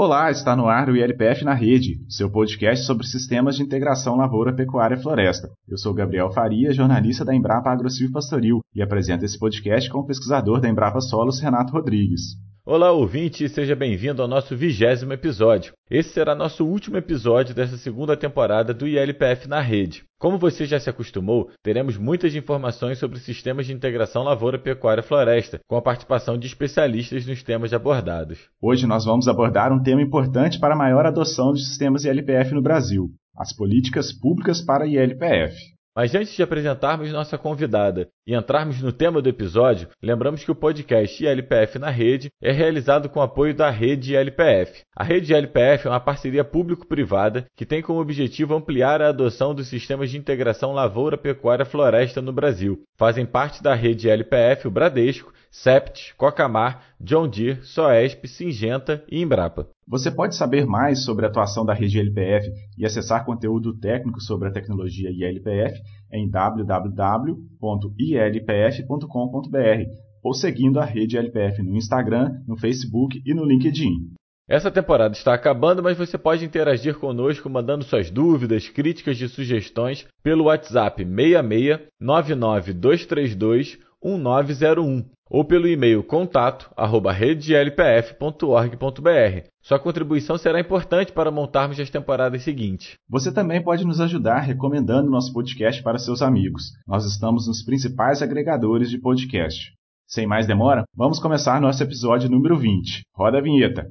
Olá, está no ar o ILPF na Rede, seu podcast sobre sistemas de integração lavoura, pecuária e floresta. Eu sou Gabriel Faria, jornalista da Embrapa AgroSilva Pastoril, e apresento esse podcast com o pesquisador da Embrapa Solos, Renato Rodrigues. Olá, ouvinte, e seja bem-vindo ao nosso vigésimo episódio. Esse será nosso último episódio dessa segunda temporada do ILPF na rede. Como você já se acostumou, teremos muitas informações sobre sistemas de integração lavoura, pecuária e floresta, com a participação de especialistas nos temas abordados. Hoje nós vamos abordar um tema importante para a maior adoção de sistemas ILPF no Brasil: as políticas públicas para ILPF. Mas antes de apresentarmos nossa convidada e entrarmos no tema do episódio, lembramos que o podcast ILPF na Rede é realizado com apoio da Rede ILPF. A Rede ILPF é uma parceria público-privada que tem como objetivo ampliar a adoção dos sistemas de integração lavoura, pecuária e floresta no Brasil. Fazem parte da Rede ILPF o Bradesco, Sept, Cocamar, John Deere, Soesp, Singenta e Embrapa. Você pode saber mais sobre a atuação da rede ILPF e acessar conteúdo técnico sobre a tecnologia ILPF em www.ilpf.com.br ou seguindo a rede ILPF no Instagram, no Facebook e no LinkedIn. Essa temporada está acabando, mas você pode interagir conosco mandando suas dúvidas, críticas e sugestões pelo WhatsApp 66 99232 1901 ou pelo e-mail contato@redelpf.org.br. Sua contribuição será importante para montarmos as temporadas seguintes. Você também pode nos ajudar recomendando nosso podcast para seus amigos. Nós estamos nos principais agregadores de podcast. Sem mais demora, vamos começar nosso episódio número 20. Roda a vinheta.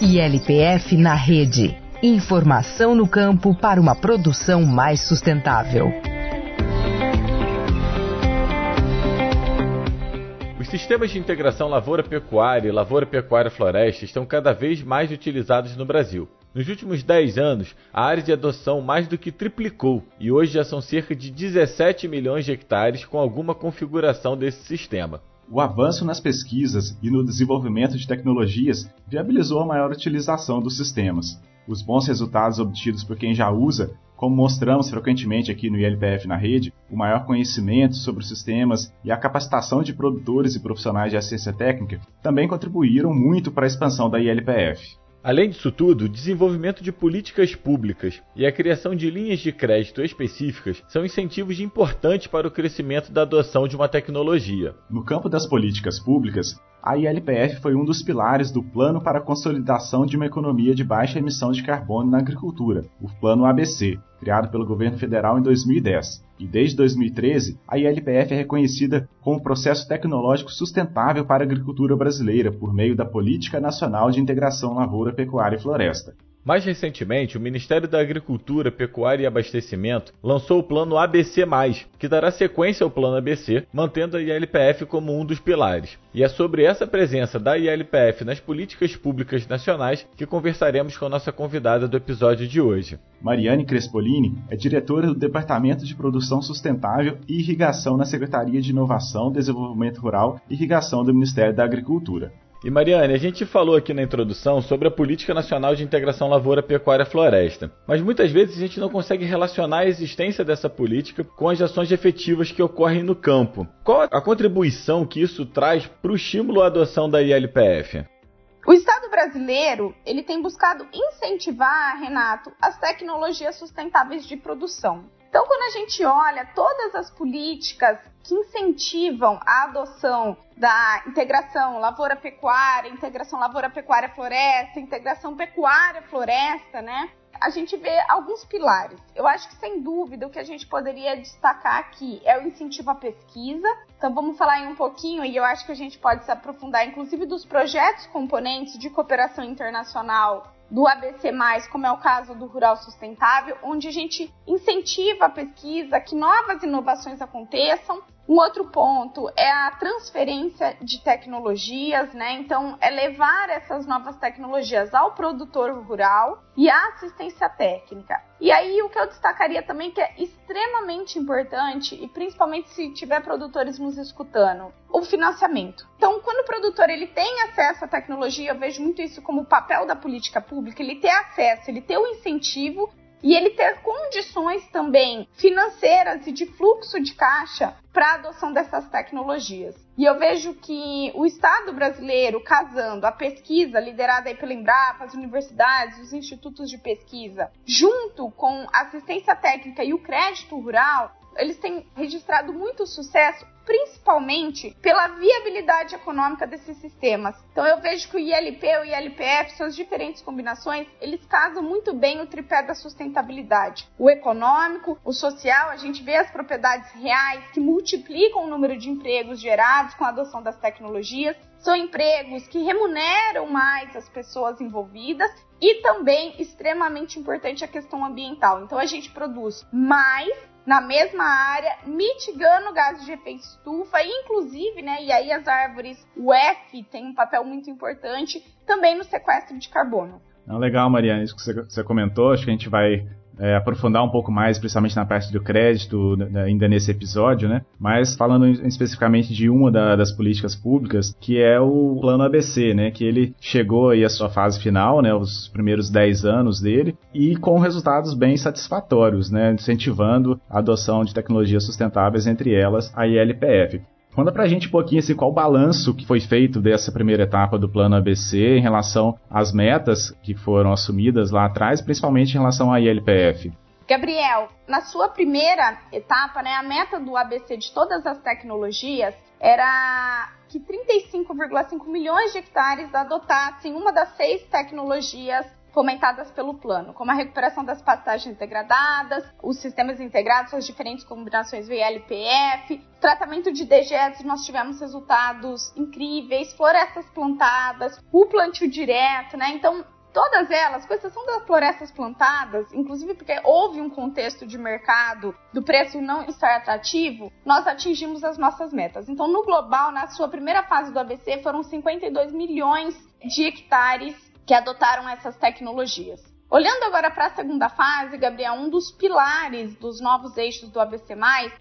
ILPF na rede. Informação no campo para uma produção mais sustentável. Sistemas de integração lavoura-pecuária e lavoura-pecuária-floresta estão cada vez mais utilizados no Brasil. Nos últimos 10 anos, a área de adoção mais do que triplicou e hoje já são cerca de 17 milhões de hectares com alguma configuração desse sistema. O avanço nas pesquisas e no desenvolvimento de tecnologias viabilizou a maior utilização dos sistemas. Os bons resultados obtidos por quem já usa como mostramos frequentemente aqui no ILPF na rede, o maior conhecimento sobre os sistemas e a capacitação de produtores e profissionais de assistência técnica também contribuíram muito para a expansão da ILPF. Além disso tudo, o desenvolvimento de políticas públicas e a criação de linhas de crédito específicas são incentivos importantes para o crescimento da adoção de uma tecnologia. No campo das políticas públicas, a ILPF foi um dos pilares do Plano para a Consolidação de uma Economia de Baixa Emissão de Carbono na Agricultura, o Plano ABC, criado pelo governo federal em 2010. E desde 2013, a ILPF é reconhecida como processo tecnológico sustentável para a agricultura brasileira por meio da Política Nacional de Integração Lavoura, Pecuária e Floresta. Mais recentemente, o Ministério da Agricultura, Pecuária e Abastecimento lançou o Plano ABC, que dará sequência ao Plano ABC, mantendo a ILPF como um dos pilares. E é sobre essa presença da ILPF nas políticas públicas nacionais que conversaremos com a nossa convidada do episódio de hoje. Mariane Crespolini é diretora do Departamento de Produção Sustentável e Irrigação na Secretaria de Inovação, Desenvolvimento Rural e Irrigação do Ministério da Agricultura. E Mariane, a gente falou aqui na introdução sobre a Política Nacional de Integração Lavoura, Pecuária Floresta, mas muitas vezes a gente não consegue relacionar a existência dessa política com as ações efetivas que ocorrem no campo. Qual a contribuição que isso traz para o estímulo à adoção da ILPF? O Estado brasileiro ele tem buscado incentivar, Renato, as tecnologias sustentáveis de produção. Então, quando a gente olha todas as políticas que incentivam a adoção da integração lavoura-pecuária, integração lavoura-pecuária-floresta, integração pecuária-floresta, né? A gente vê alguns pilares. Eu acho que, sem dúvida, o que a gente poderia destacar aqui é o incentivo à pesquisa. Então, vamos falar aí um pouquinho, e eu acho que a gente pode se aprofundar, inclusive, dos projetos componentes de cooperação internacional do ABC+, como é o caso do Rural Sustentável, onde a gente incentiva a pesquisa, que novas inovações aconteçam. Um outro ponto é a transferência de tecnologias, né? Então, é levar essas novas tecnologias ao produtor rural e à assistência técnica. E aí, o que eu destacaria também que é extremamente importante, e principalmente se tiver produtores nos escutando, o financiamento. Então, quando o produtor ele tem acesso à tecnologia, eu vejo muito isso como o papel da política pública, ele ter acesso, ele ter o incentivo e ele ter condições também financeiras e de fluxo de caixa para a adoção dessas tecnologias. E eu vejo que o Estado brasileiro, casando a pesquisa liderada aí pela Embrapa, as universidades, os institutos de pesquisa, junto com a assistência técnica e o crédito rural, eles têm registrado muito sucesso, principalmente pela viabilidade econômica desses sistemas. Então eu vejo que o ILP e o ILPF, suas diferentes combinações, eles casam muito bem o tripé da sustentabilidade. O econômico, o social, a gente vê as propriedades reais que multiplicam o número de empregos gerados com a adoção das tecnologias. São empregos que remuneram mais as pessoas envolvidas e também extremamente importante a questão ambiental. Então a gente produz mais na mesma área, mitigando gases de efeito estufa, inclusive, né, e aí as árvores, o F tem um papel muito importante também no sequestro de carbono. legal, Mariana, isso que você comentou, acho que a gente vai é, aprofundar um pouco mais, principalmente na parte do crédito, ainda nesse episódio, né? Mas falando especificamente de uma da, das políticas públicas, que é o Plano ABC, né? Que ele chegou aí à sua fase final, né? Os primeiros 10 anos dele, e com resultados bem satisfatórios, né? Incentivando a adoção de tecnologias sustentáveis, entre elas a ILPF. Conta pra gente um pouquinho assim, qual o balanço que foi feito dessa primeira etapa do plano ABC em relação às metas que foram assumidas lá atrás, principalmente em relação à ILPF. Gabriel, na sua primeira etapa, né, a meta do ABC de todas as tecnologias era que 35,5 milhões de hectares adotassem uma das seis tecnologias fomentadas pelo plano, como a recuperação das pastagens degradadas, os sistemas integrados, as diferentes combinações VLPF, tratamento de dejetos, nós tivemos resultados incríveis, florestas plantadas, o plantio direto, né? Então, todas elas, com exceção das florestas plantadas, inclusive porque houve um contexto de mercado do preço não estar atrativo, nós atingimos as nossas metas. Então, no global, na sua primeira fase do ABC, foram 52 milhões de hectares que adotaram essas tecnologias. Olhando agora para a segunda fase, Gabriel, um dos pilares dos novos eixos do ABC,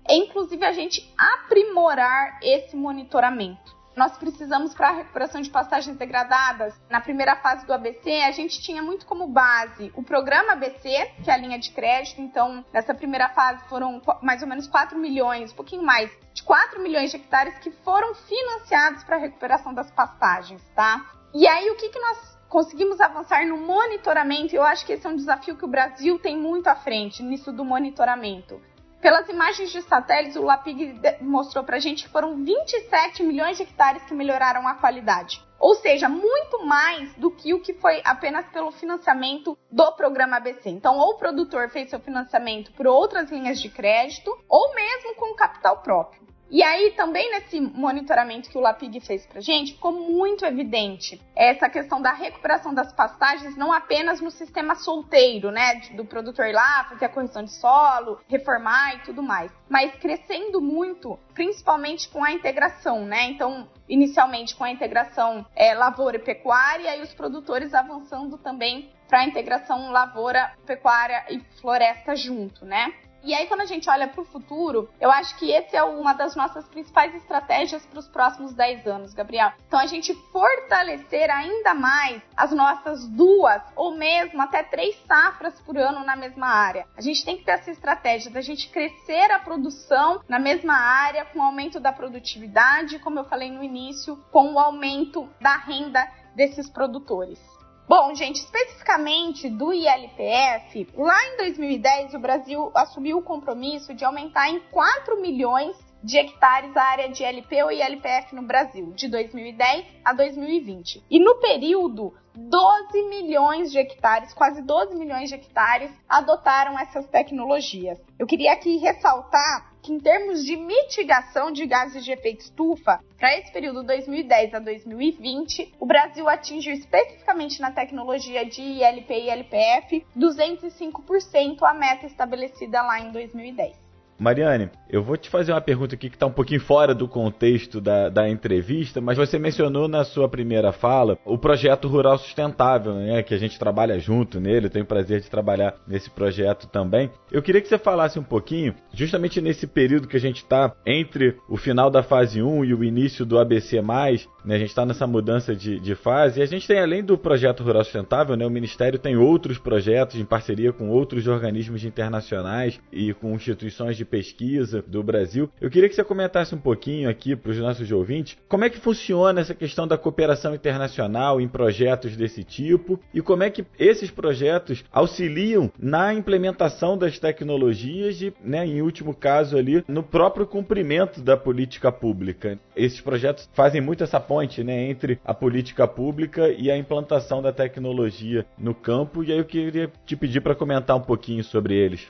é inclusive a gente aprimorar esse monitoramento. Nós precisamos, para a recuperação de pastagens degradadas, na primeira fase do ABC, a gente tinha muito como base o programa ABC, que é a linha de crédito. Então, nessa primeira fase foram mais ou menos 4 milhões, um pouquinho mais, de 4 milhões de hectares que foram financiados para a recuperação das pastagens, tá? E aí, o que, que nós conseguimos avançar no monitoramento. Eu acho que esse é um desafio que o Brasil tem muito à frente nisso do monitoramento. Pelas imagens de satélites, o LAPIG mostrou para a gente que foram 27 milhões de hectares que melhoraram a qualidade. Ou seja, muito mais do que o que foi apenas pelo financiamento do programa ABC. Então, ou o produtor fez seu financiamento por outras linhas de crédito, ou mesmo com capital próprio. E aí, também nesse monitoramento que o Lapig fez pra gente, ficou muito evidente essa questão da recuperação das pastagens, não apenas no sistema solteiro, né, do produtor ir lá, fazer a correção de solo, reformar e tudo mais, mas crescendo muito, principalmente com a integração, né, então, inicialmente com a integração é, lavoura e pecuária, e os produtores avançando também para a integração lavoura, pecuária e floresta junto, né? E aí, quando a gente olha para o futuro, eu acho que esse é uma das nossas principais estratégias para os próximos 10 anos, Gabriel. Então, a gente fortalecer ainda mais as nossas duas ou mesmo até três safras por ano na mesma área. A gente tem que ter essa estratégia da gente crescer a produção na mesma área, com o aumento da produtividade, como eu falei no início, com o aumento da renda desses produtores. Bom, gente, especificamente do ILPF, lá em 2010 o Brasil assumiu o compromisso de aumentar em 4 milhões de hectares a área de LP ou ILPF no Brasil, de 2010 a 2020. E no período, 12 milhões de hectares, quase 12 milhões de hectares, adotaram essas tecnologias. Eu queria aqui ressaltar que, em termos de mitigação de gases de efeito estufa, para esse período 2010 a 2020, o Brasil atingiu especificamente na tecnologia de ILP e ILPF 205% a meta estabelecida lá em 2010. Mariane, eu vou te fazer uma pergunta aqui que está um pouquinho fora do contexto da, da entrevista, mas você mencionou na sua primeira fala o projeto Rural Sustentável, né, que a gente trabalha junto nele, eu tenho o prazer de trabalhar nesse projeto também. Eu queria que você falasse um pouquinho, justamente nesse período que a gente está entre o final da fase 1 e o início do ABC+, né, a gente está nessa mudança de, de fase, e a gente tem, além do projeto Rural Sustentável, né, o Ministério tem outros projetos em parceria com outros organismos internacionais e com instituições de pesquisa do Brasil. Eu queria que você comentasse um pouquinho aqui para os nossos ouvintes como é que funciona essa questão da cooperação internacional em projetos desse tipo e como é que esses projetos auxiliam na implementação das tecnologias e, né, em último caso ali, no próprio cumprimento da política pública. Esses projetos fazem muito essa ponte né, entre a política pública e a implantação da tecnologia no campo e aí eu queria te pedir para comentar um pouquinho sobre eles.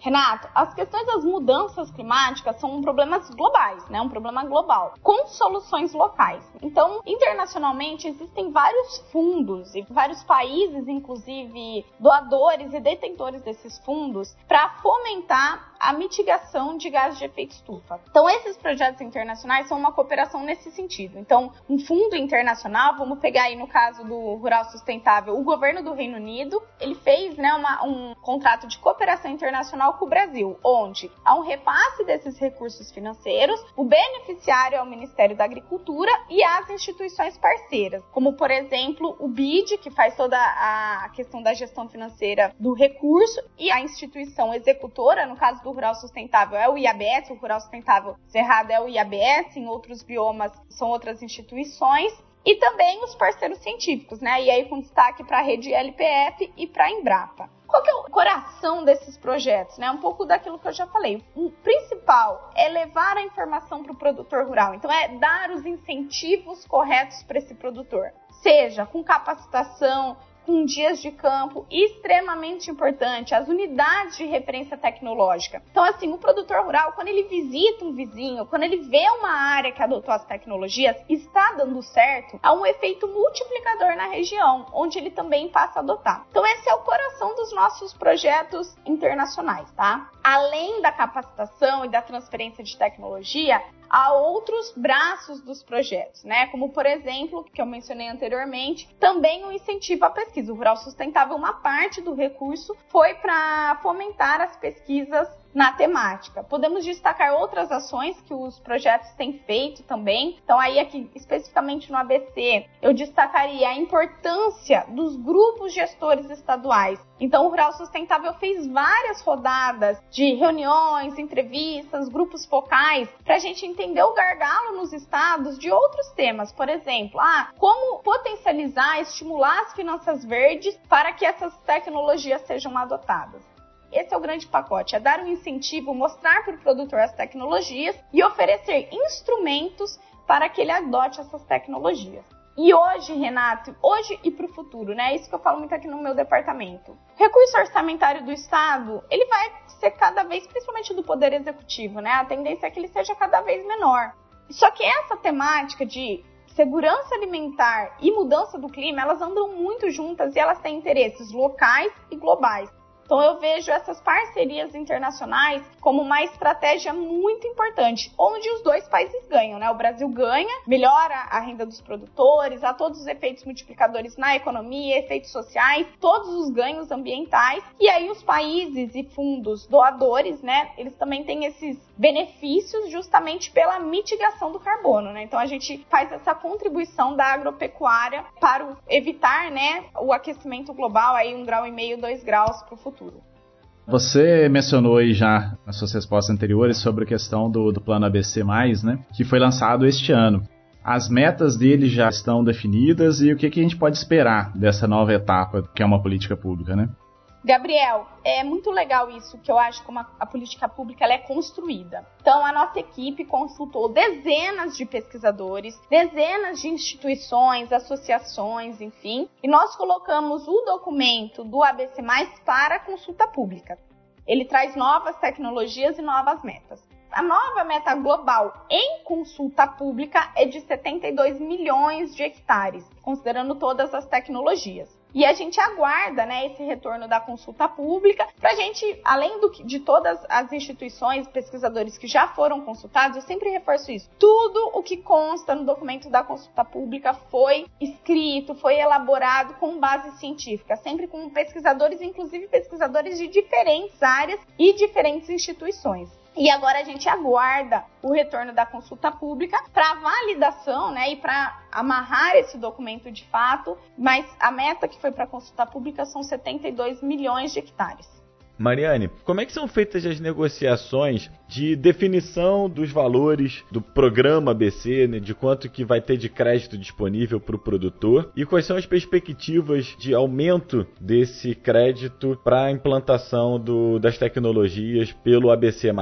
Renato, as questões das mudanças climáticas são problemas globais, né? Um problema global, com soluções locais. Então, internacionalmente, existem vários fundos e vários países, inclusive doadores e detentores desses fundos, para fomentar a mitigação de gases de efeito estufa. Então, esses projetos internacionais são uma cooperação nesse sentido. Então, um fundo internacional, vamos pegar aí no caso do Rural Sustentável, o governo do Reino Unido, ele fez né, uma, um contrato de cooperação internacional com o Brasil, onde há um repasse desses recursos financeiros, o beneficiário é o Ministério da Agricultura e as instituições parceiras, como por exemplo o BID, que faz toda a questão da gestão financeira do recurso, e a instituição executora, no caso do Rural Sustentável, é o IABS, o Rural Sustentável Cerrado é o IABS, em outros biomas são outras instituições, e também os parceiros científicos, né? E aí com destaque para a rede LPF e para a Embrapa. Qual que é o coração desses projetos? Né? Um pouco daquilo que eu já falei. O principal é levar a informação para o produtor rural. Então, é dar os incentivos corretos para esse produtor. Seja com capacitação, com dias de campo extremamente importante, as unidades de referência tecnológica. Então, assim, o produtor rural, quando ele visita um vizinho, quando ele vê uma área que adotou as tecnologias, está dando certo, há um efeito multiplicador na região, onde ele também passa a adotar. Então, esse é o coração dos nossos projetos internacionais, tá? Além da capacitação e da transferência de tecnologia, a outros braços dos projetos, né? Como, por exemplo, que eu mencionei anteriormente, também o incentivo à pesquisa. O Rural Sustentável, uma parte do recurso foi para fomentar as pesquisas na temática. Podemos destacar outras ações que os projetos têm feito também. Então, aí aqui especificamente no ABC, eu destacaria a importância dos grupos gestores estaduais. Então, o Rural Sustentável fez várias rodadas de reuniões, entrevistas, grupos focais, para a gente entender o gargalo nos estados de outros temas. Por exemplo, ah, como potencializar, estimular as finanças verdes para que essas tecnologias sejam adotadas. Esse é o grande pacote, é dar um incentivo, mostrar para o produtor as tecnologias e oferecer instrumentos para que ele adote essas tecnologias. E hoje, Renato, hoje e para o futuro, né? Isso que eu falo muito aqui no meu departamento. Recurso orçamentário do Estado, ele vai ser cada vez, principalmente do Poder Executivo, né? A tendência é que ele seja cada vez menor. Só que essa temática de segurança alimentar e mudança do clima, elas andam muito juntas e elas têm interesses locais e globais. Então eu vejo essas parcerias internacionais como uma estratégia muito importante, onde os dois países ganham, né? O Brasil ganha, melhora a renda dos produtores, há todos os efeitos multiplicadores na economia, efeitos sociais, todos os ganhos ambientais, e aí os países e fundos doadores, né? Eles também têm esses benefícios justamente pela mitigação do carbono, né? Então a gente faz essa contribuição da agropecuária para evitar, né, o aquecimento global aí um grau e meio, dois graus para o futuro futuro. Você mencionou aí já nas suas respostas anteriores sobre a questão do, do plano ABC, né? Que foi lançado este ano. As metas dele já estão definidas e o que, que a gente pode esperar dessa nova etapa, que é uma política pública, né? Gabriel, é muito legal isso, que eu acho como a, a política pública é construída. Então, a nossa equipe consultou dezenas de pesquisadores, dezenas de instituições, associações, enfim, e nós colocamos o documento do ABC+, para consulta pública. Ele traz novas tecnologias e novas metas. A nova meta global em consulta pública é de 72 milhões de hectares, considerando todas as tecnologias. E a gente aguarda né, esse retorno da consulta pública para a gente, além do, de todas as instituições, pesquisadores que já foram consultados, eu sempre reforço isso. Tudo o que consta no documento da consulta pública foi escrito, foi elaborado com base científica, sempre com pesquisadores, inclusive pesquisadores de diferentes áreas e diferentes instituições. E agora a gente aguarda o retorno da consulta pública para validação, né, e para amarrar esse documento de fato, mas a meta que foi para a consulta pública são 72 milhões de hectares. Mariane, como é que são feitas as negociações de definição dos valores do programa ABC, né, de quanto que vai ter de crédito disponível para o produtor e quais são as perspectivas de aumento desse crédito para a implantação do, das tecnologias pelo ABC+.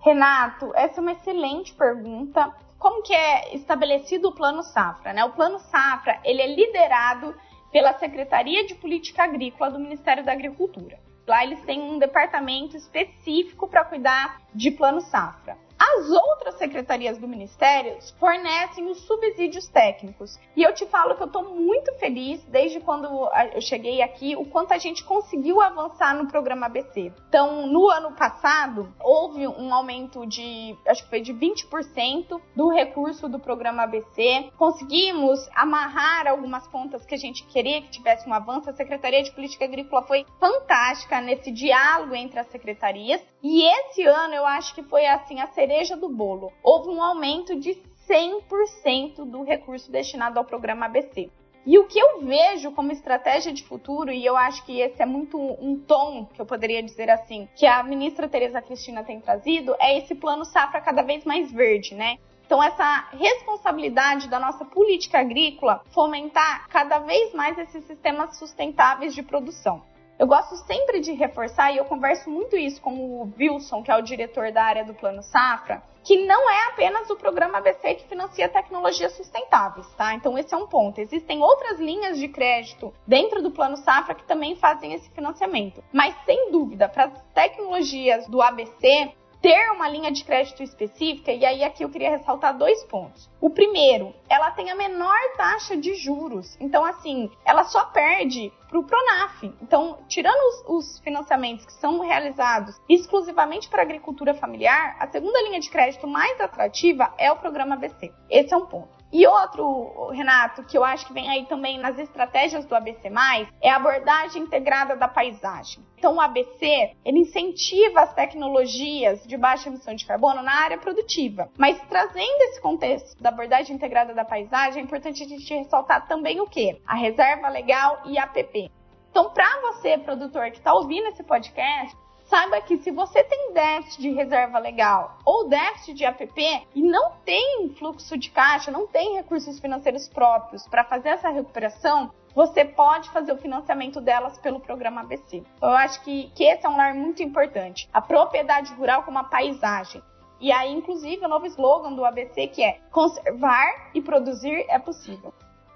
Renato, essa é uma excelente pergunta. Como que é estabelecido o Plano Safra? Né? O Plano Safra ele é liderado pela Secretaria de Política Agrícola do Ministério da Agricultura. Lá eles têm um departamento específico para cuidar de plano safra. As outras secretarias do Ministério fornecem os subsídios técnicos. E eu te falo que eu estou muito feliz, desde quando eu cheguei aqui, o quanto a gente conseguiu avançar no programa ABC. Então, no ano passado, houve um aumento de, acho que foi de 20% do recurso do programa ABC. Conseguimos amarrar algumas pontas que a gente queria que tivesse um avanço. A Secretaria de Política Agrícola foi fantástica nesse diálogo entre as secretarias. E esse ano eu acho que foi assim a cereja do bolo. Houve um aumento de 100% do recurso destinado ao programa ABC. E o que eu vejo como estratégia de futuro, e eu acho que esse é muito um tom, que eu poderia dizer assim, que a ministra Tereza Cristina tem trazido, é esse plano safra cada vez mais verde, né? Então, essa responsabilidade da nossa política agrícola fomentar cada vez mais esses sistemas sustentáveis de produção. Eu gosto sempre de reforçar, e eu converso muito isso com o Wilson, que é o diretor da área do Plano Safra, que não é apenas o programa ABC que financia tecnologias sustentáveis, tá? Então esse é um ponto. Existem outras linhas de crédito dentro do Plano Safra que também fazem esse financiamento. Mas sem dúvida, para as tecnologias do ABC, ter uma linha de crédito específica, e aí aqui eu queria ressaltar dois pontos. O primeiro, ela tem a menor taxa de juros. Então, assim, ela só perde para o Pronaf. Então, tirando os, os, financiamentos que são realizados exclusivamente para agricultura familiar, a segunda linha de crédito mais atrativa é o programa BC. Esse é um ponto. E outro, Renato, que eu acho que vem aí também nas estratégias do ABC+, é a abordagem integrada da paisagem. Então, o ABC, ele incentiva as tecnologias de baixa emissão de carbono na área produtiva. Mas trazendo esse contexto da abordagem integrada da paisagem, é importante a gente ressaltar também o quê? A reserva legal e a APP. Então, para você, produtor que está ouvindo esse podcast, saiba que se você tem déficit de reserva legal ou déficit de APP e não tem fluxo de caixa, não tem recursos financeiros próprios para fazer essa recuperação, você pode fazer o financiamento delas pelo programa ABC. Eu acho que, que esse é um lar muito importante. A propriedade rural como a paisagem. E aí, inclusive, o novo slogan do ABC que é conservar e produzir é possível.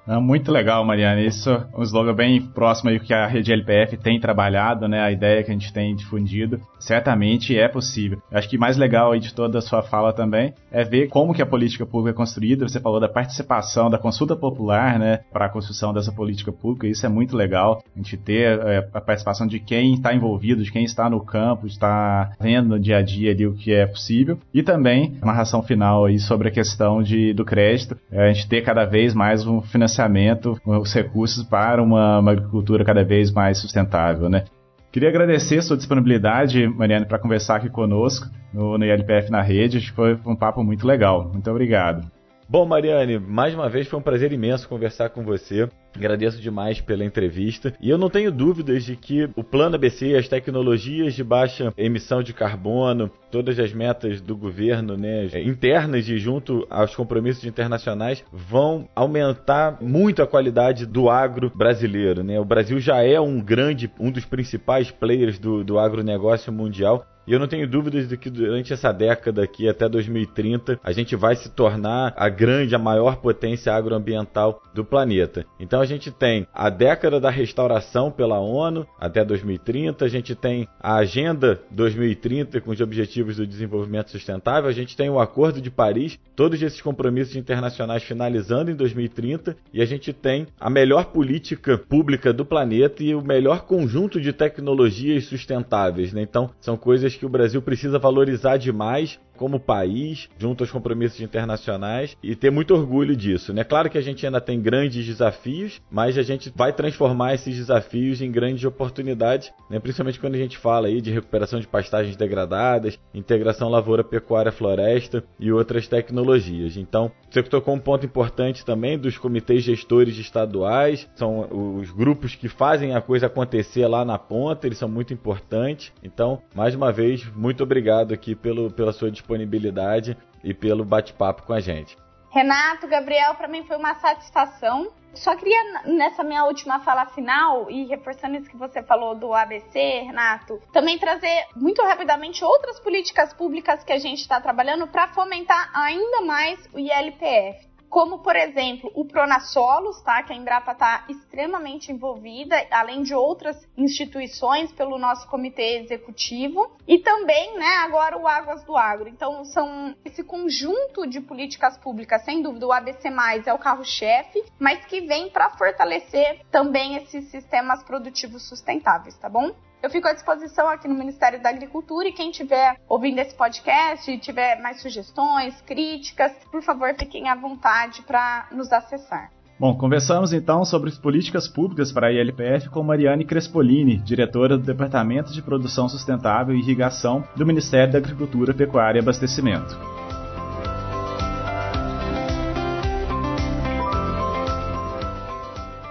É muito legal, Mariana. Isso é um slogan bem próximo aí que a rede LPF tem trabalhado, né? A ideia que a gente tem difundido. Certamente é possível. Acho que mais legal aí de toda a sua fala também é ver como que a política pública é construída. Você falou da participação, da consulta popular, né? Para a construção dessa política pública. Isso é muito legal. A gente ter é, a participação de quem está envolvido, de quem está no campo, está vendo no dia a dia ali o que é possível. E também uma ração final aí sobre a questão de, do crédito. É, a gente ter cada vez mais um financiamento financiamento, os recursos para uma, uma agricultura cada vez mais sustentável, né? Queria agradecer sua disponibilidade, Mariana, para conversar aqui conosco no, no ILPF na rede. Acho que foi um papo muito legal. Muito obrigado. Bom, Mariane, mais uma vez foi um prazer imenso conversar com você. Agradeço demais pela entrevista. E eu não tenho dúvidas de que o plano ABC, as tecnologias de baixa emissão de carbono, todas as metas do governo, né, internas e junto aos compromissos internacionais, vão aumentar muito a qualidade do agro brasileiro. Né? O Brasil já é um grande, um dos principais players do, do agronegócio mundial e eu não tenho dúvidas de que durante essa década aqui até 2030 a gente vai se tornar a grande, a maior potência agroambiental do planeta. Então a gente tem a década da restauração pela ONU até 2030, a gente tem a Agenda 2030 com os Objetivos do Desenvolvimento Sustentável, a gente tem o Acordo de Paris, todos esses compromissos internacionais finalizando em 2030 e a gente tem a melhor política pública do planeta e o melhor conjunto de tecnologias sustentáveis. Né? Então são coisas que o Brasil precisa valorizar demais como país, junto aos compromissos internacionais e ter muito orgulho disso. Né? Claro que a gente ainda tem grandes desafios, mas a gente vai transformar esses desafios em grandes oportunidades, né? principalmente quando a gente fala aí de recuperação de pastagens degradadas, integração lavoura, pecuária, floresta e outras tecnologias. Então, você tocou um ponto importante também dos comitês gestores estaduais, são os grupos que fazem a coisa acontecer lá na ponta, eles são muito importantes. Então, mais uma vez, muito obrigado aqui pelo, pela sua disponibilidade disponibilidade e pelo bate-papo com a gente. Renato, Gabriel, para mim foi uma satisfação. Só queria, nessa minha última fala final, e reforçando isso que você falou do ABC, Renato, também trazer muito rapidamente outras políticas públicas que a gente está trabalhando para fomentar ainda mais o ILPF como por exemplo o Pronasolos, tá? Que a Embrapa está extremamente envolvida, além de outras instituições pelo nosso comitê executivo e também, né? Agora o Águas do Agro. Então são esse conjunto de políticas públicas, sem dúvida, o ABC+ é o carro-chefe, mas que vem para fortalecer também esses sistemas produtivos sustentáveis, tá bom? Eu fico à disposição aqui no Ministério da Agricultura e quem estiver ouvindo esse podcast e tiver mais sugestões, críticas, por favor, fiquem à vontade para nos acessar. Bom, conversamos então sobre políticas públicas para a ILPF com Mariane Crespolini, diretora do Departamento de Produção Sustentável e Irrigação do Ministério da Agricultura, Pecuária e Abastecimento.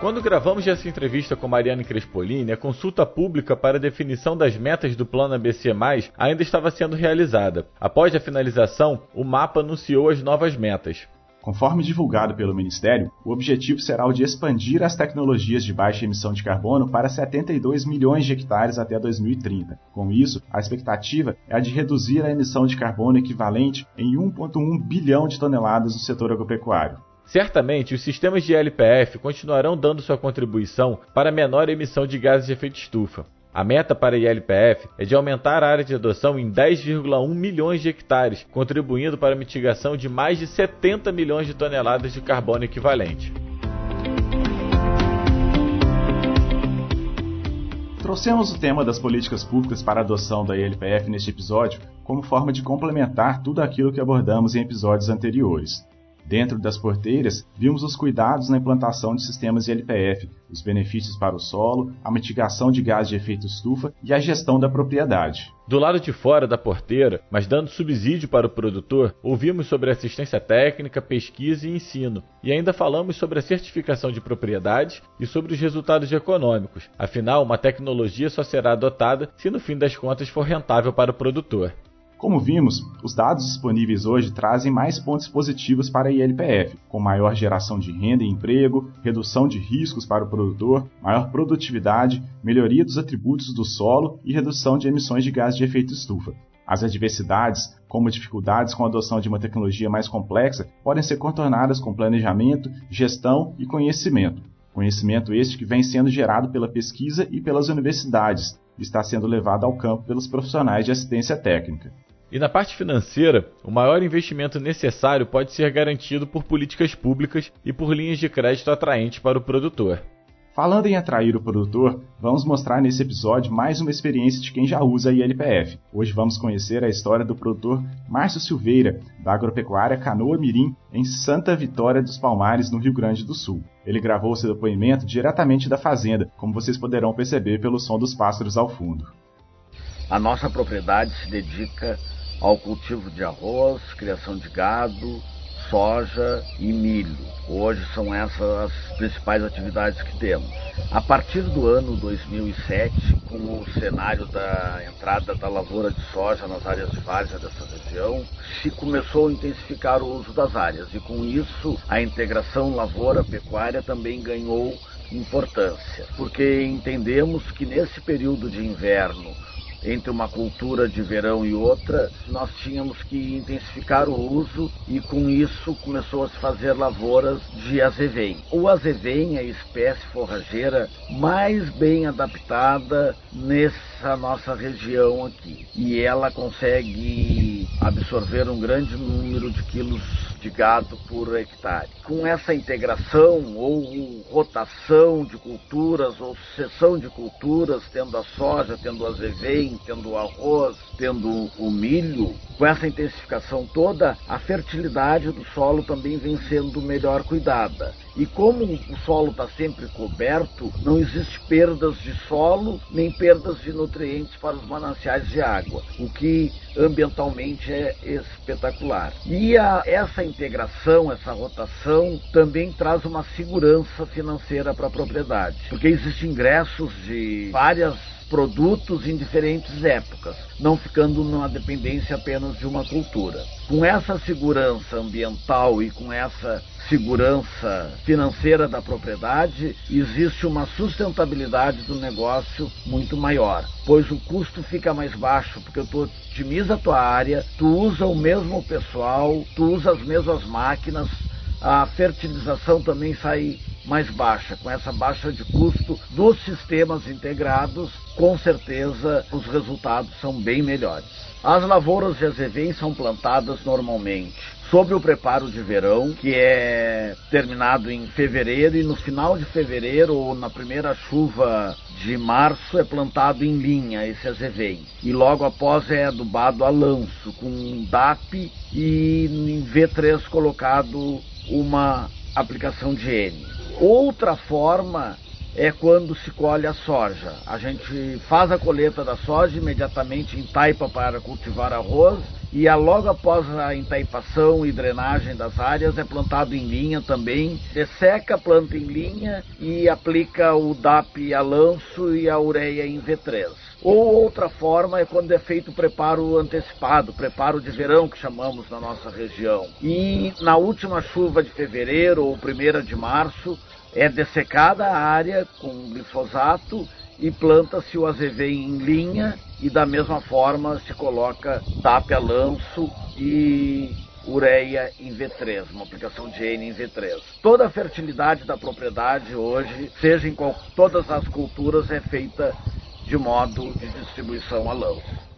Quando gravamos essa entrevista com Mariane Crespolini, a consulta pública para a definição das metas do Plano ABC+, ainda estava sendo realizada. Após a finalização, o mapa anunciou as novas metas. Conforme divulgado pelo Ministério, o objetivo será o de expandir as tecnologias de baixa emissão de carbono para 72 milhões de hectares até 2030. Com isso, a expectativa é a de reduzir a emissão de carbono equivalente em 1,1 bilhão de toneladas no setor agropecuário. Certamente, os sistemas de LPF continuarão dando sua contribuição para a menor emissão de gases de efeito estufa. A meta para a ILPF é de aumentar a área de adoção em 10,1 milhões de hectares, contribuindo para a mitigação de mais de 70 milhões de toneladas de carbono equivalente. Trouxemos o tema das políticas públicas para a adoção da ILPF neste episódio como forma de complementar tudo aquilo que abordamos em episódios anteriores. Dentro das porteiras, vimos os cuidados na implantação de sistemas de LPF, os benefícios para o solo, a mitigação de gases de efeito estufa e a gestão da propriedade. Do lado de fora da porteira, mas dando subsídio para o produtor, ouvimos sobre assistência técnica, pesquisa e ensino, e ainda falamos sobre a certificação de propriedade e sobre os resultados econômicos. Afinal, uma tecnologia só será adotada se no fim das contas for rentável para o produtor. Como vimos, os dados disponíveis hoje trazem mais pontos positivos para a ILPF, com maior geração de renda e emprego, redução de riscos para o produtor, maior produtividade, melhoria dos atributos do solo e redução de emissões de gases de efeito estufa. As adversidades, como dificuldades com a adoção de uma tecnologia mais complexa, podem ser contornadas com planejamento, gestão e conhecimento. Conhecimento este que vem sendo gerado pela pesquisa e pelas universidades, e está sendo levado ao campo pelos profissionais de assistência técnica. E na parte financeira, o maior investimento necessário pode ser garantido por políticas públicas e por linhas de crédito atraentes para o produtor. Falando em atrair o produtor, vamos mostrar nesse episódio mais uma experiência de quem já usa a ILPF. Hoje vamos conhecer a história do produtor Márcio Silveira, da agropecuária Canoa Mirim, em Santa Vitória dos Palmares, no Rio Grande do Sul. Ele gravou seu depoimento diretamente da fazenda, como vocês poderão perceber pelo som dos pássaros ao fundo. A nossa propriedade se dedica ao cultivo de arroz, criação de gado, soja e milho. Hoje são essas as principais atividades que temos. A partir do ano 2007, com o cenário da entrada da lavoura de soja nas áreas de várzea dessa região, se começou a intensificar o uso das áreas e com isso a integração lavoura-pecuária também ganhou importância, porque entendemos que nesse período de inverno entre uma cultura de verão e outra, nós tínhamos que intensificar o uso e com isso começou a se fazer lavouras de azevém. O azevém é a espécie forrageira mais bem adaptada nessa nossa região aqui e ela consegue absorver um grande número de quilos de gado por hectare. Com essa integração ou rotação de culturas ou sucessão de culturas, tendo a soja, tendo o azevém, tendo o arroz, tendo o milho, com essa intensificação toda, a fertilidade do solo também vem sendo melhor cuidada. E como o solo está sempre coberto, não existe perdas de solo nem perdas de nutrientes para os mananciais de água, o que ambientalmente é espetacular. E a, essa integração, essa rotação, também traz uma segurança financeira para a propriedade, porque existem ingressos de várias produtos em diferentes épocas, não ficando numa dependência apenas de uma cultura. Com essa segurança ambiental e com essa segurança financeira da propriedade, existe uma sustentabilidade do negócio muito maior, pois o custo fica mais baixo, porque tu otimiza a tua área, tu usa o mesmo pessoal, tu usa as mesmas máquinas, a fertilização também sai mais baixa, com essa baixa de custo dos sistemas integrados, com certeza os resultados são bem melhores. As lavouras de azevém são plantadas normalmente sobre o preparo de verão, que é terminado em fevereiro, e no final de fevereiro ou na primeira chuva de março é plantado em linha esse azevém. E logo após é adubado a lanço, com DAP e em V3 colocado uma aplicação de N. Outra forma é quando se colhe a soja. A gente faz a colheita da soja imediatamente em taipa para cultivar arroz e logo após a entaipação e drenagem das áreas é plantado em linha também. Desseca, planta em linha e aplica o DAP a lanço e a ureia em V3. Ou outra forma é quando é feito o preparo antecipado, preparo de verão que chamamos na nossa região. E na última chuva de fevereiro ou primeira de março é dessecada a área com glifosato e planta-se o azevém em linha e da mesma forma se coloca DAP a lanço e ureia em V3, uma aplicação de N em V3. Toda a fertilidade da propriedade hoje, seja em qual, todas as culturas, é feita de modo de distribuição a lanço.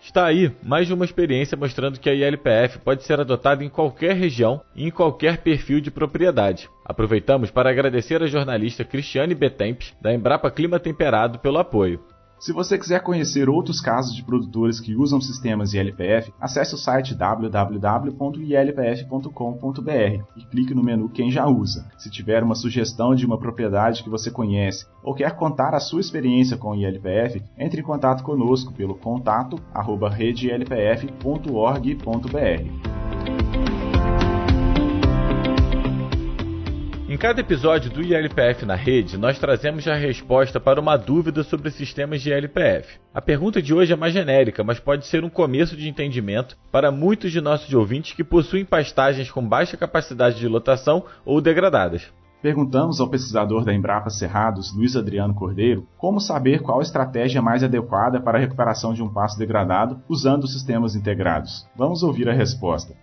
Está aí mais uma experiência mostrando que a ILPF pode ser adotada em qualquer região e em qualquer perfil de propriedade. Aproveitamos para agradecer a jornalista Cristiane Betempes, da Embrapa Clima Temperado, pelo apoio. Se você quiser conhecer outros casos de produtores que usam sistemas ILPF, acesse o site www.ilpf.com.br e clique no menu Quem já usa. Se tiver uma sugestão de uma propriedade que você conhece ou quer contar a sua experiência com o ILPF, entre em contato conosco pelo contato Em cada episódio do ILPF na rede, nós trazemos a resposta para uma dúvida sobre sistemas de ILPF. A pergunta de hoje é mais genérica, mas pode ser um começo de entendimento para muitos de nossos ouvintes que possuem pastagens com baixa capacidade de lotação ou degradadas. Perguntamos ao pesquisador da Embrapa Cerrados, Luiz Adriano Cordeiro, como saber qual a estratégia mais adequada para a recuperação de um pasto degradado usando sistemas integrados. Vamos ouvir a resposta.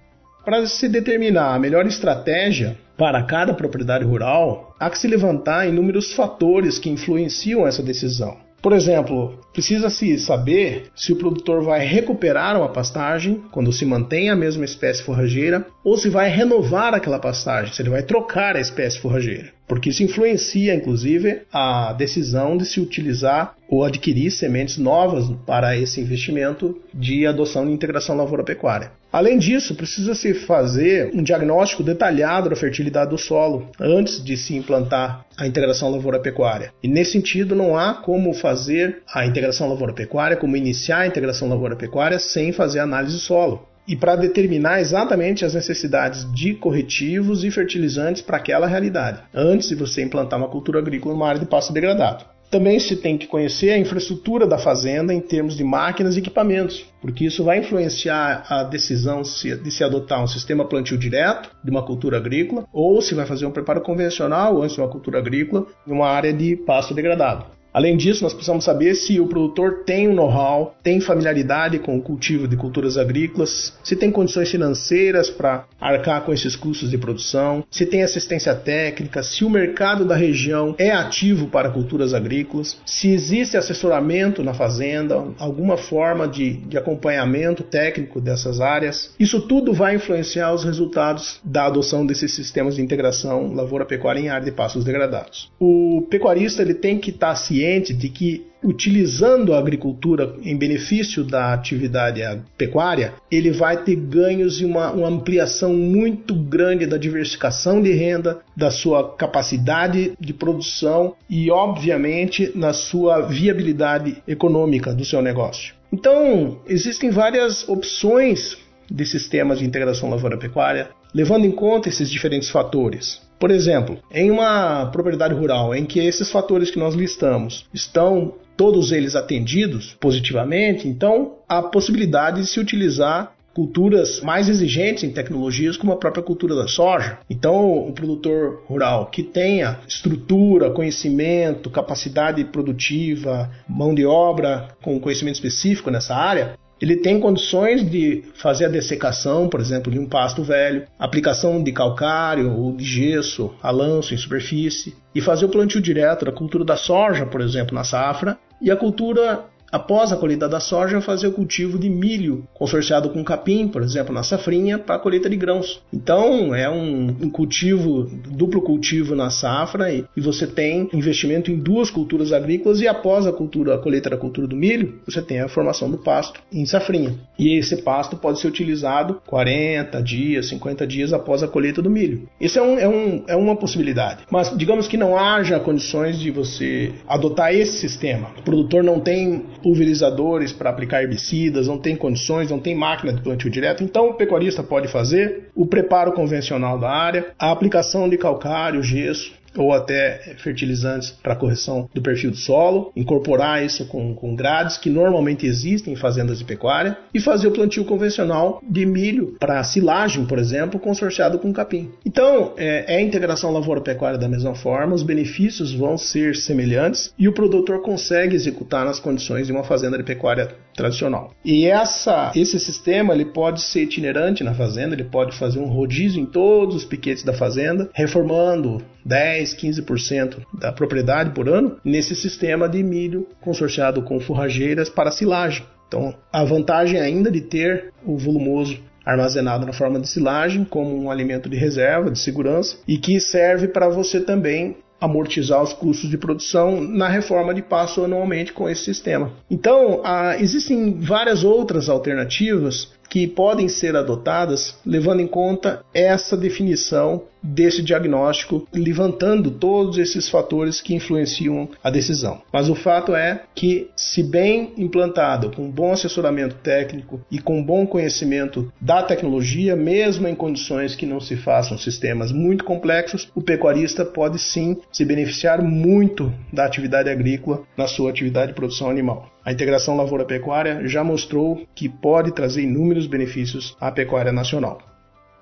Para se determinar a melhor estratégia para cada propriedade rural, há que se levantar inúmeros fatores que influenciam essa decisão. Por exemplo, precisa-se saber se o produtor vai recuperar uma pastagem quando se mantém a mesma espécie forrageira ou se vai renovar aquela pastagem, se ele vai trocar a espécie forrageira porque isso influencia, inclusive, a decisão de se utilizar ou adquirir sementes novas para esse investimento de adoção de integração lavoura-pecuária. Além disso, precisa-se fazer um diagnóstico detalhado da fertilidade do solo antes de se implantar a integração lavoura-pecuária. E nesse sentido, não há como fazer a integração lavoura-pecuária, como iniciar a integração lavoura-pecuária sem fazer análise do solo e para determinar exatamente as necessidades de corretivos e fertilizantes para aquela realidade, antes de você implantar uma cultura agrícola numa área de pasto degradado. Também se tem que conhecer a infraestrutura da fazenda em termos de máquinas e equipamentos, porque isso vai influenciar a decisão de se adotar um sistema plantio direto de uma cultura agrícola ou se vai fazer um preparo convencional antes de uma cultura agrícola em uma área de pasto degradado. Além disso, nós precisamos saber se o produtor tem o know-how, tem familiaridade com o cultivo de culturas agrícolas, se tem condições financeiras para arcar com esses custos de produção, se tem assistência técnica, se o mercado da região é ativo para culturas agrícolas, se existe assessoramento na fazenda, alguma forma de, de acompanhamento técnico dessas áreas. Isso tudo vai influenciar os resultados da adoção desses sistemas de integração lavoura-pecuária em área de pastos degradados. O pecuarista ele tem que estar ciente de que utilizando a agricultura em benefício da atividade pecuária, ele vai ter ganhos e uma, uma, ampliação muito grande da diversificação de renda, da sua capacidade de produção e, obviamente, na sua viabilidade econômica do seu negócio. Então, existem várias opções de sistemas de integração lavoura-pecuária, levando em conta esses diferentes fatores. Por exemplo, em uma propriedade rural em que esses fatores que nós listamos estão todos eles atendidos positivamente, então há possibilidade de se utilizar culturas mais exigentes em tecnologias como a própria cultura da soja. Então, o produtor rural que tenha estrutura, conhecimento, capacidade produtiva, mão de obra com conhecimento específico nessa área, ele tem condições de fazer a dessecação, por exemplo, de um pasto velho, aplicação de calcário ou de gesso a lanço em superfície e fazer o plantio direto da cultura da soja, por exemplo, na safra, e a cultura Após a colheita da soja, fazer o cultivo de milho, consorciado com capim, por exemplo, na safrinha, para a colheita de grãos. Então, é um, cultivo, duplo cultivo na safra, e, e, você tem investimento em duas culturas agrícolas, e após a cultura, a colheita da cultura do milho, você tem a formação do pasto em safrinha. E esse pasto pode ser utilizado 40 dias, 50 dias após a colheita do milho. Isso é, um, é, um, é uma possibilidade. Mas digamos que não haja condições de você adotar esse sistema. O produtor não tem pulverizadores para aplicar herbicidas, não tem condições, não tem máquina de plantio direto. Então o pecuarista pode fazer o preparo convencional da área, a aplicação de calcário, gesso, ou até fertilizantes para correção do perfil do solo, incorporar isso com, com grades que normalmente existem em fazendas de pecuária e fazer o plantio convencional de milho para silagem, por exemplo, consorciado com capim. Então, é, é a integração lavoura-pecuária da mesma forma, os benefícios vão ser semelhantes e o produtor consegue executar nas condições de uma fazenda de pecuária tradicional. E essa, esse sistema ele pode ser itinerante na fazenda, ele pode fazer um rodízio em todos os piquetes da fazenda, reformando 10, 15% da propriedade por ano nesse sistema de milho consorciado com forrageiras para silagem. Então, a vantagem ainda de ter o volumoso armazenado na forma de silagem como um alimento de reserva, de segurança e que serve para você também amortizar os custos de produção na reforma de passo anualmente com esse sistema. Então, há, existem várias outras alternativas que podem ser adotadas levando em conta essa definição desse diagnóstico, levantando todos esses fatores que influenciam a decisão. Mas o fato é que, se bem implantado, com bom assessoramento técnico e com bom conhecimento da tecnologia, mesmo em condições que não se façam sistemas muito complexos, o pecuarista pode sim se beneficiar muito da atividade agrícola na sua atividade de produção animal. A integração lavoura-pecuária já mostrou que pode trazer inúmeros benefícios à pecuária nacional.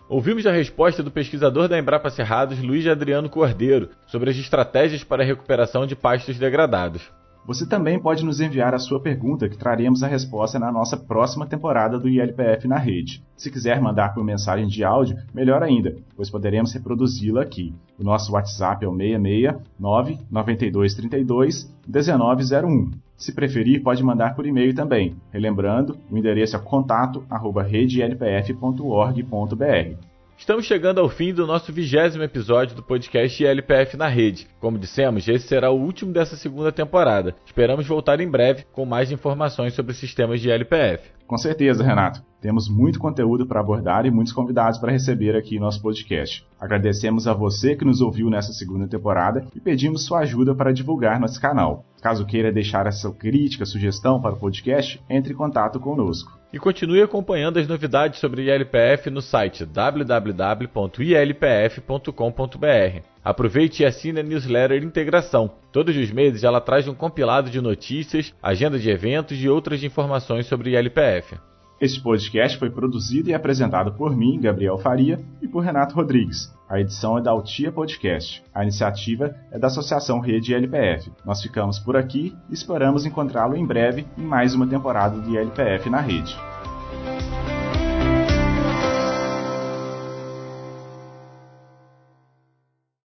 Ouvimos a resposta do pesquisador da Embrapa Cerrados, Luiz Adriano Cordeiro, sobre as estratégias para a recuperação de pastos degradados. Você também pode nos enviar a sua pergunta, que traremos a resposta na nossa próxima temporada do ILPF na rede. Se quiser mandar por mensagem de áudio, melhor ainda, pois poderemos reproduzi-la aqui. O nosso WhatsApp é o 669 9232 1901. Se preferir, pode mandar por e-mail também. Relembrando, o endereço é contato@redelpf.org.br. Estamos chegando ao fim do nosso vigésimo episódio do podcast LPF na Rede. Como dissemos, esse será o último dessa segunda temporada. Esperamos voltar em breve com mais informações sobre sistemas de LPF. Com certeza, Renato. Temos muito conteúdo para abordar e muitos convidados para receber aqui em nosso podcast. Agradecemos a você que nos ouviu nessa segunda temporada e pedimos sua ajuda para divulgar nosso canal. Caso queira deixar essa crítica, sugestão para o podcast, entre em contato conosco. E continue acompanhando as novidades sobre ILPF no site www.ilpf.com.br. Aproveite e assine a newsletter Integração. Todos os meses ela traz um compilado de notícias, agenda de eventos e outras informações sobre ILPF. Este podcast foi produzido e apresentado por mim, Gabriel Faria, e por Renato Rodrigues. A edição é da Altia Podcast. A iniciativa é da Associação Rede LPF. Nós ficamos por aqui e esperamos encontrá-lo em breve em mais uma temporada de LPF na rede.